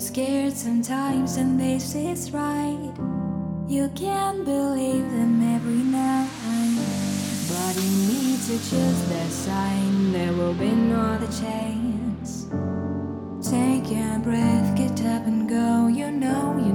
scared sometimes and this is right. You can believe them every night. But you need to choose that sign, there will be no other chance. Take a breath, get up and go, you know you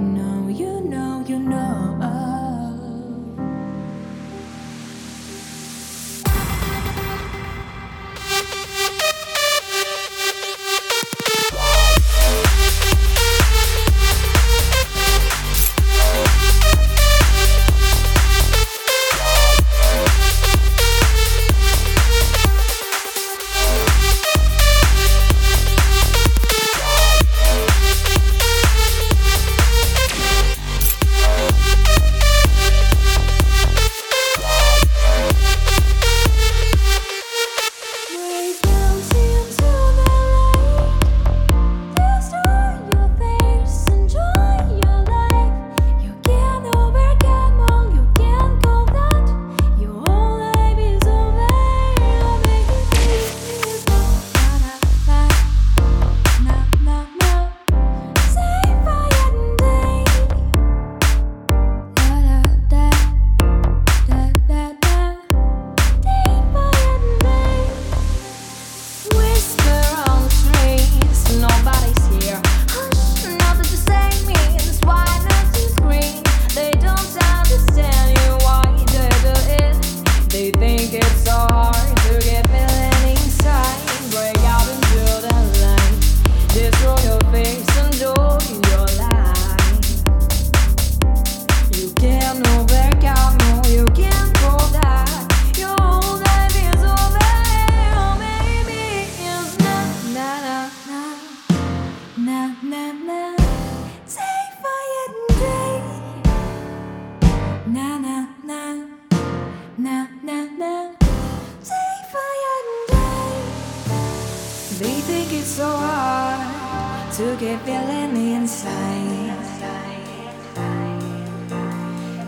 They think it's so hard to get feeling inside.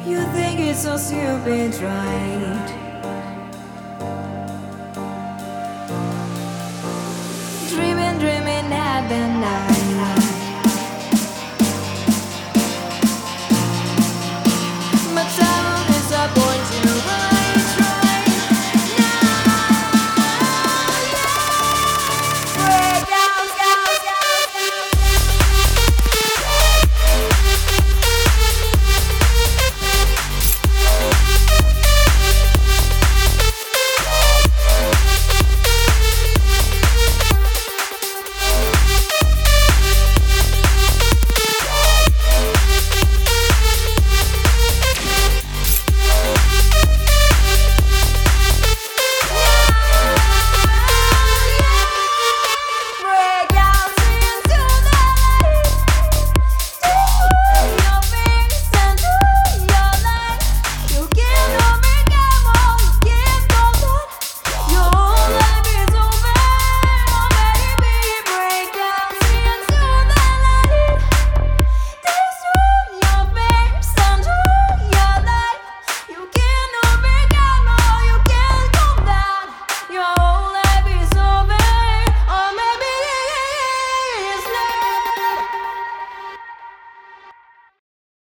You think it's so stupid, right? Dreaming, dreaming at the night.